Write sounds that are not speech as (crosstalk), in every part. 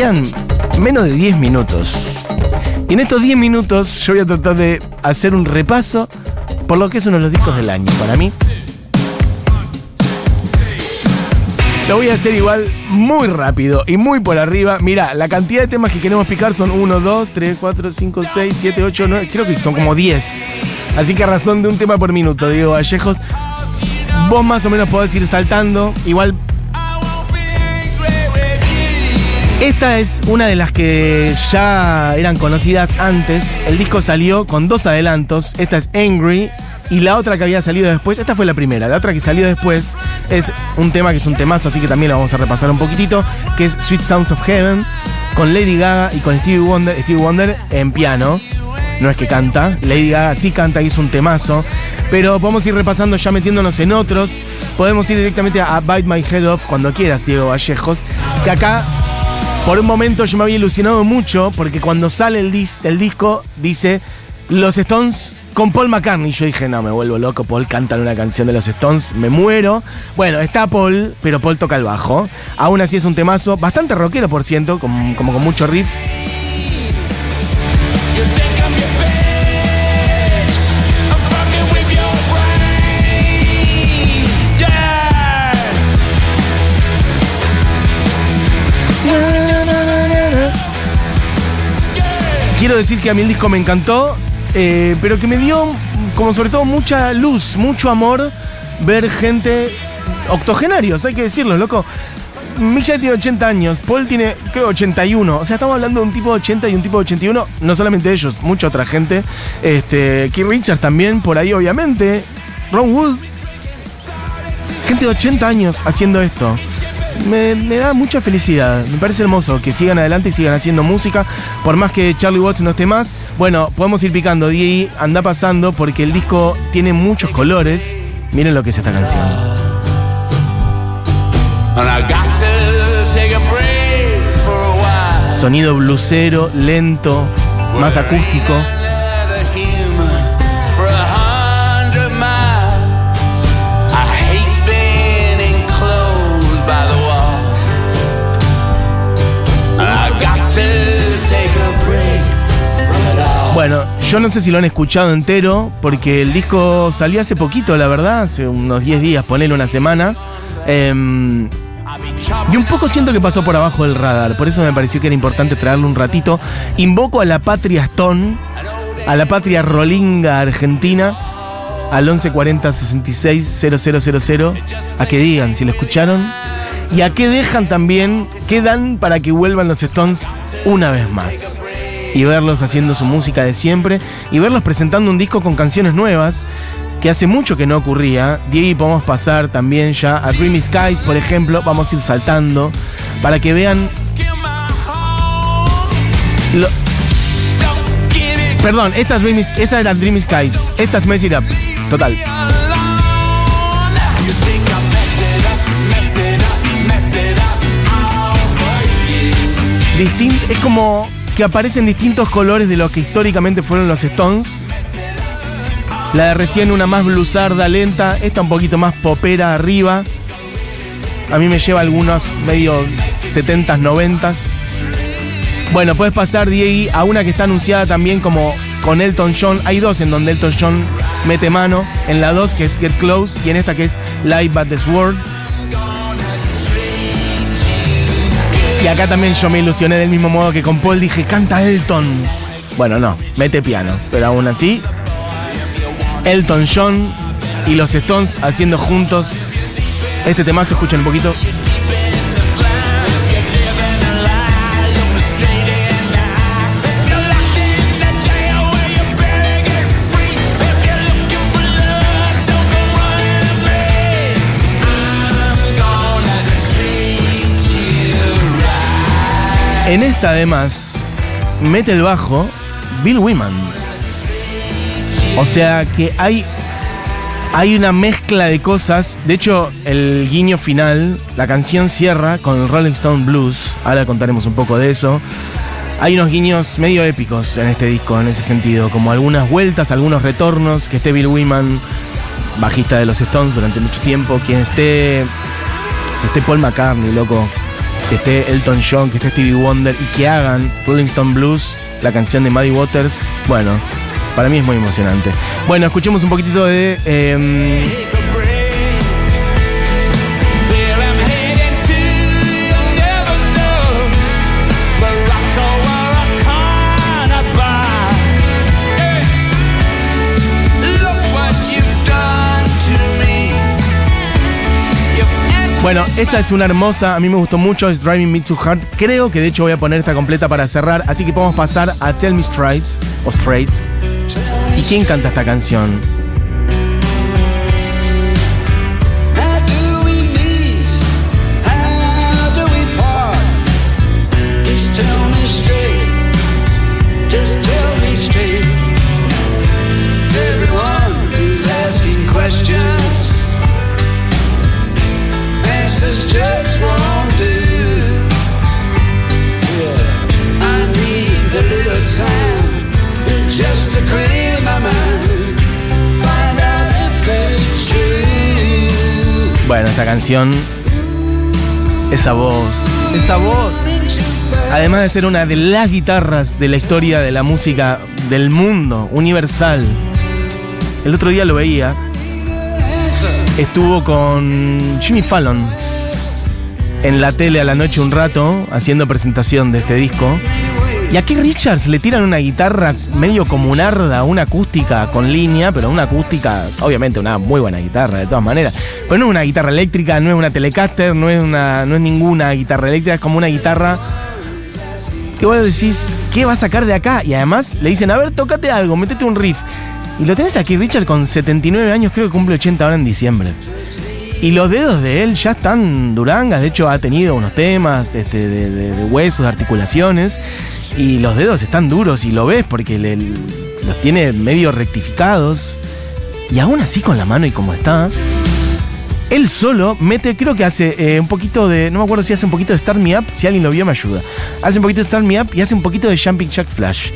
quedan menos de 10 minutos. Y en estos 10 minutos yo voy a tratar de hacer un repaso por lo que es uno de los discos del año para mí. Lo voy a hacer igual muy rápido y muy por arriba. Mira, la cantidad de temas que queremos picar son 1, 2, 3, 4, 5, 6, 7, 8, 9. Creo que son como 10. Así que a razón de un tema por minuto, Diego Vallejos. Vos más o menos podés ir saltando. Igual. Esta es una de las que ya eran conocidas antes. El disco salió con dos adelantos. Esta es Angry y la otra que había salido después, esta fue la primera, la otra que salió después es un tema que es un temazo, así que también lo vamos a repasar un poquitito, que es Sweet Sounds of Heaven, con Lady Gaga y con Stevie Wonder, Stevie Wonder en piano. No es que canta, Lady Gaga sí canta y es un temazo, pero podemos ir repasando ya metiéndonos en otros. Podemos ir directamente a Bite My Head Off cuando quieras, Diego Vallejos, que acá por un momento yo me había ilusionado mucho porque cuando sale el, dis el disco dice los Stones con Paul McCartney. Yo dije, no, me vuelvo loco, Paul canta una canción de los Stones, me muero. Bueno, está Paul, pero Paul toca el bajo. Aún así es un temazo, bastante rockero, por ciento, como, como con mucho riff. Quiero decir que a mí el disco me encantó, eh, pero que me dio como sobre todo mucha luz, mucho amor ver gente octogenarios, hay que decirlo, loco. Mick tiene 80 años, Paul tiene, creo, 81. O sea, estamos hablando de un tipo de 80 y un tipo de 81. No solamente ellos, mucha otra gente. Este, Keith Richards también, por ahí, obviamente. Ron Wood. Gente de 80 años haciendo esto. Me, me, da mucha felicidad. Me parece hermoso que sigan adelante y sigan haciendo música. Por más que Charlie Watts no esté más. Bueno, podemos ir picando. D.I. anda pasando porque el disco tiene muchos colores. Miren lo que es esta canción. Sonido blusero, lento, más acústico. Bueno, yo no sé si lo han escuchado entero, porque el disco salió hace poquito, la verdad, hace unos 10 días, ponerle una semana. Eh, y un poco siento que pasó por abajo del radar, por eso me pareció que era importante traerlo un ratito. Invoco a la patria Stone, a la patria Rolinga Argentina, al 1140 66 000, a que digan si lo escucharon y a que dejan también, qué dan para que vuelvan los Stones una vez más y verlos haciendo su música de siempre y verlos presentando un disco con canciones nuevas que hace mucho que no ocurría. De ahí podemos pasar también ya a Dreamy Skies, por ejemplo. Vamos a ir saltando para que vean. Perdón, esta es Dreamy, esa era Dreamy Skies. Esta es Mess Up. Total. Distint es como que aparecen distintos colores de lo que históricamente fueron los Stones. La de recién una más blusarda, lenta, esta un poquito más popera arriba. A mí me lleva algunos medio 70s, 90s. Bueno, puedes pasar de a una que está anunciada también como con Elton John. Hay dos en donde Elton John mete mano. En la 2 que es Get Close y en esta que es Live at the Sword. Y acá también yo me ilusioné del mismo modo que con Paul dije, canta Elton. Bueno, no, mete piano. Pero aún así, Elton John y los Stones haciendo juntos este temazo. Escuchen un poquito. Además mete el bajo Bill Wyman. O sea que hay, hay una mezcla de cosas. De hecho, el guiño final, la canción cierra con el Rolling Stone Blues. Ahora contaremos un poco de eso. Hay unos guiños medio épicos en este disco, en ese sentido. Como algunas vueltas, algunos retornos. Que esté Bill Wyman, bajista de los Stones durante mucho tiempo. Quien esté, esté Paul McCartney, loco. Que esté Elton John, que esté Stevie Wonder y que hagan Rolling Stone Blues, la canción de Muddy Waters, bueno, para mí es muy emocionante. Bueno, escuchemos un poquitito de... em, Bueno, esta es una hermosa, a mí me gustó mucho, es Driving Me to Heart. Creo que de hecho voy a poner esta completa para cerrar, así que podemos pasar a Tell Me Straight o Straight. ¿Y quién canta esta canción? Esta canción, esa voz, esa voz. Además de ser una de las guitarras de la historia de la música del mundo, universal. El otro día lo veía, estuvo con Jimmy Fallon en la tele a la noche un rato haciendo presentación de este disco. Y a Keith Richards le tiran una guitarra medio como un arda, una acústica con línea, pero una acústica, obviamente una muy buena guitarra de todas maneras. Pero no es una guitarra eléctrica, no es una Telecaster, no es, una, no es ninguna guitarra eléctrica, es como una guitarra que vos decís, ¿qué va a sacar de acá? Y además le dicen, a ver, tócate algo, métete un riff. Y lo tenés aquí, Richard, con 79 años, creo que cumple 80 ahora en diciembre. Y los dedos de él ya están durangas, de hecho ha tenido unos temas este, de- de huesos, de articulaciones, y los dedos están duros y lo ves porque le- los tiene medio rectificados. Y aún así con la mano y como está, él solo mete, creo que hace eh, un poquito de, no me acuerdo si hace un poquito de Start Me Up, si alguien lo vio me ayuda. Hace un poquito de Start Me Up y hace un poquito de Jumping Jack Flash.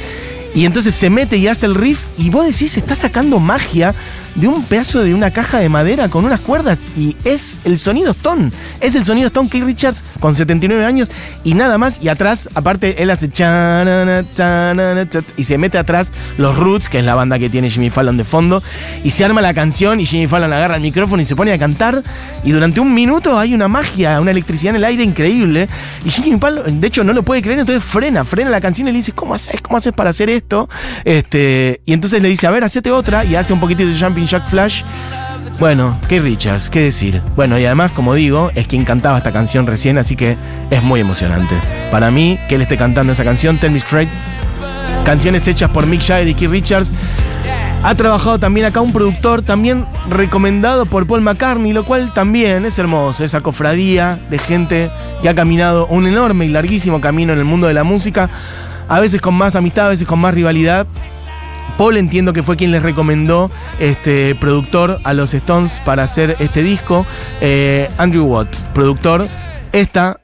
Y entonces se mete y hace el riff y vos decís, está sacando magia de un pedazo de una caja de madera con unas cuerdas y es el sonido Stone. Es el sonido Stone Keith Richards con 79 años y nada más. Y atrás, aparte, él hace y se mete atrás los Roots, que es la banda que tiene Jimmy Fallon de fondo, y se arma la canción y Jimmy Fallon agarra el micrófono y se pone a cantar y durante un minuto hay una magia, una electricidad en el aire increíble y Jimmy Fallon, de hecho, no lo puede creer, entonces frena, frena la canción y le dice, ¿cómo haces? ¿Cómo haces para hacer esto? Este, y entonces le dice, a ver, hacete otra y hace un poquitito de Jumping Jack Flash. Bueno, Keith Richards, ¿qué decir? Bueno, y además, como digo, es quien cantaba esta canción recién, así que es muy emocionante. Para mí, que él esté cantando esa canción, Tell Me Straight, canciones hechas por Mick Jagger y Keith Richards. Ha trabajado también acá un productor, también recomendado por Paul McCartney, lo cual también es hermoso, esa cofradía de gente que ha caminado un enorme y larguísimo camino en el mundo de la música, a veces con más amistad, a veces con más rivalidad. Paul entiendo que fue quien les recomendó este productor a los Stones para hacer este disco. Eh, Andrew Watts, productor. Esta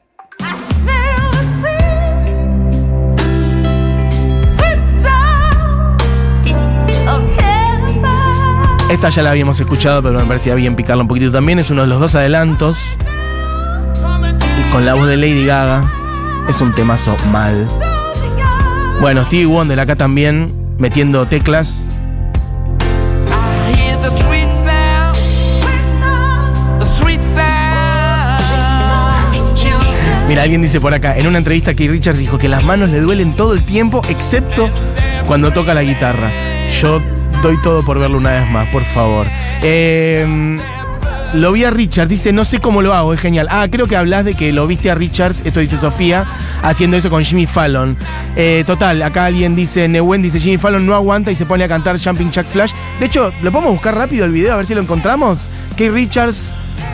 Esta ya la habíamos escuchado, pero me parecía bien picarla un poquitito también. Es uno de los dos adelantos. Con la voz de Lady Gaga. Es un temazo mal. Bueno, Stevie Wonder acá también metiendo teclas. Mira, alguien dice por acá, en una entrevista que Richards dijo que las manos le duelen todo el tiempo, excepto cuando toca la guitarra. Yo doy todo por verlo una vez más, por favor. Eh, lo vi a Richards, dice, no sé cómo lo hago, es genial. Ah, creo que hablas de que lo viste a Richards, esto dice Sofía, haciendo eso con Jimmy Fallon. Eh, total, acá alguien dice, Newen dice, Jimmy Fallon no aguanta y se pone a cantar Jumping Jack Flash. De hecho, lo podemos buscar rápido el video, a ver si lo encontramos. Kate Richards,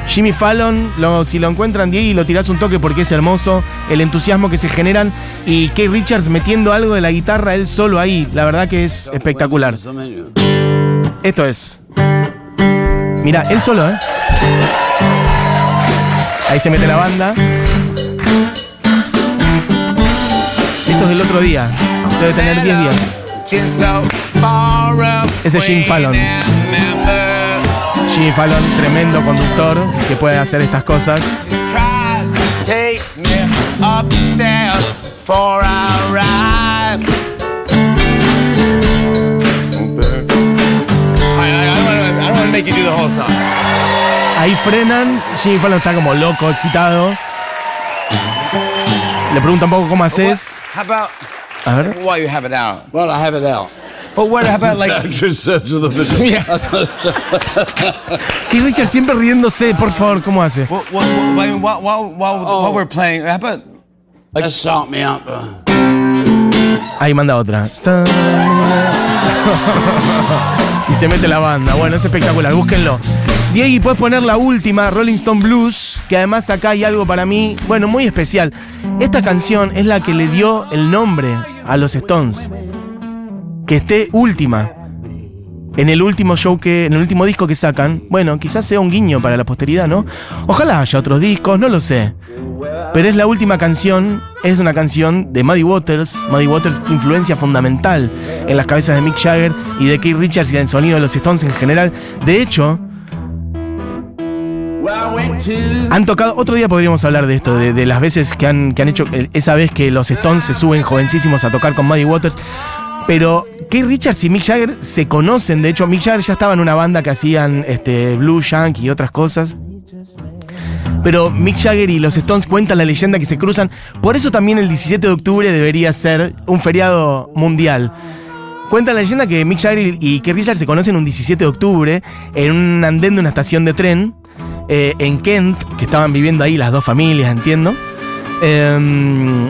Jimmy Fallon, lo- si lo encuentran, Diego, y lo tirás un toque porque es hermoso, el entusiasmo que se generan. Y Kate Richards metiendo algo de la guitarra él solo ahí, la verdad que es espectacular. Esto es. Mira, él solo, ¿eh? Ahí se mete la banda. Esto es del otro día. Debe tener 10 días. Ese es Jim Fallon. Jimmy Fallon, tremendo conductor que puede hacer estas cosas. Take me up the stairs for our ride. Ahí frenan, Jimmy Fallon está como loco, excitado. Le pregunta un poco cómo haces. How about A ver. while you have it out? Well, I have it out. But what about like? (laughs) Keith (laughs) Richards siempre riéndose, por favor, ¿cómo hace? What, what, what, while, while, while, while we're playing, how about Just start me up. Ahí manda otra. Y se mete la banda. Bueno, es espectacular, búsquenlo. Diego, puedes poner la última, Rolling Stone Blues, que además acá hay algo para mí, bueno, muy especial. Esta canción es la que le dio el nombre a los Stones. Que esté última. En el último show que, en el último disco que sacan, bueno, quizás sea un guiño para la posteridad, ¿no? Ojalá haya otros discos, no lo sé. Pero es la última canción, es una canción de Muddy Waters. Muddy Waters, influencia fundamental en las cabezas de Mick Jagger y de Keith Richards y en el sonido de los Stones en general. De hecho, han tocado, otro día podríamos hablar de esto, de, las veces que han, han hecho, eh, esa vez que los Stones se suben jovencísimos a tocar con Muddy Waters. Pero Keith Richards y Mick Jagger se conocen, de hecho Mick Jagger ya estaba en una banda que hacían este, blues, yankee y otras cosas. Pero Mick Jagger y los Stones cuentan la leyenda que se cruzan. Por eso también el 17 de octubre debería ser un feriado mundial. Cuenta la leyenda que Mick Jagger y Keith Richards se conocen un 17 de octubre en un andén de una estación de tren eh, en Kent, que estaban viviendo ahí las dos familias, entiendo. Em,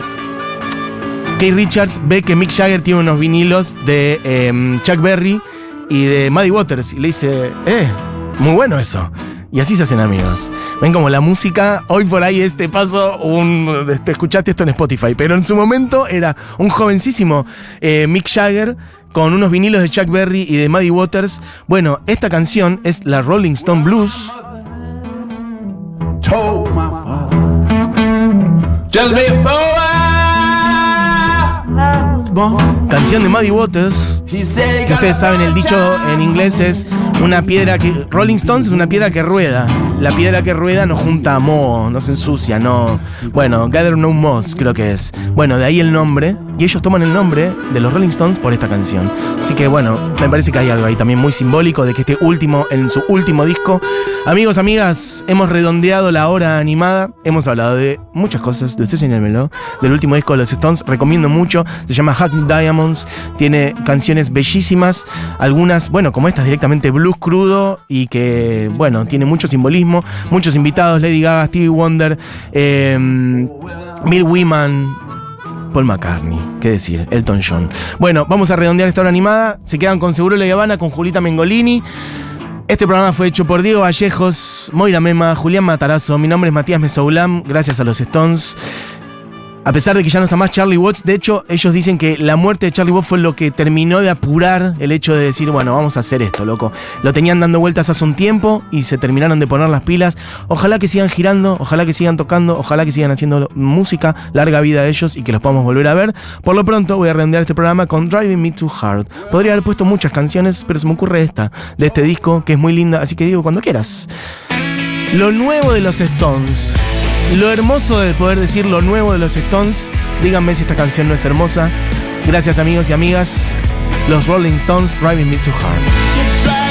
Keith Richards ve que Mick Jagger tiene unos vinilos de em, Chuck Berry y de Muddy Waters y le dice, eh, muy bueno eso. Y así se hacen amigos. Ven como la música, hoy por ahí este paso, un, este, escuchaste esto en Spotify, pero en su momento era un jovencísimo eh, Mick Jagger con unos vinilos de Chuck Berry y de Muddy Waters. Bueno, esta canción es la Rolling Stone Blues. Just Canción de Muddy Waters. Que ustedes saben, el dicho en inglés es una piedra que. Rolling Stones es una piedra que rueda. La piedra que rueda no junta moho, no se ensucia, no. Bueno, Gather No Moss creo que es. Bueno, de ahí el nombre. Y ellos toman el nombre de los Rolling Stones por esta canción. Así que bueno, me parece que hay algo ahí también muy simbólico de que este último, en su último disco. Amigos, amigas, hemos redondeado la hora animada. Hemos hablado de muchas cosas, de usted señálmelo. Del último disco de los Stones, recomiendo mucho. Se llama Hackney Diamonds. Tiene canciones bellísimas. Algunas, bueno, como estas, directamente blues crudo. Y que, bueno, tiene mucho simbolismo. Muchos invitados: Lady Gaga, Stevie Wonder, eh, Bill. Paul McCartney, qué decir, Elton John. Bueno, vamos a redondear esta hora animada. Se quedan con Seguro La Habana con Julita Mengolini. Este programa fue hecho por Diego Vallejos, Moira Mema, Julián Matarazo. Mi nombre es Matías Mesoulam, gracias a los Stones. A pesar de que ya no está más Charlie Watts, de hecho, ellos dicen que la muerte de Charlie Watts fue lo que terminó de apurar el hecho de decir, bueno, vamos a hacer esto, loco. Lo tenían dando vueltas hace un tiempo y se terminaron de poner las pilas. Ojalá que sigan girando, ojalá que sigan tocando, ojalá que sigan haciendo música, larga vida a ellos y que los podamos volver a ver. Por lo pronto, voy a redondear este programa con Driving Me Too Hard. Podría haber puesto muchas canciones, pero se me ocurre esta, de este disco, que es muy linda, así que digo, cuando quieras. Lo nuevo de los Stones. Lo hermoso de poder decir lo nuevo de los Stones. Díganme si esta canción no es hermosa. Gracias amigos y amigas. Los Rolling Stones, Driving Me Hard. You're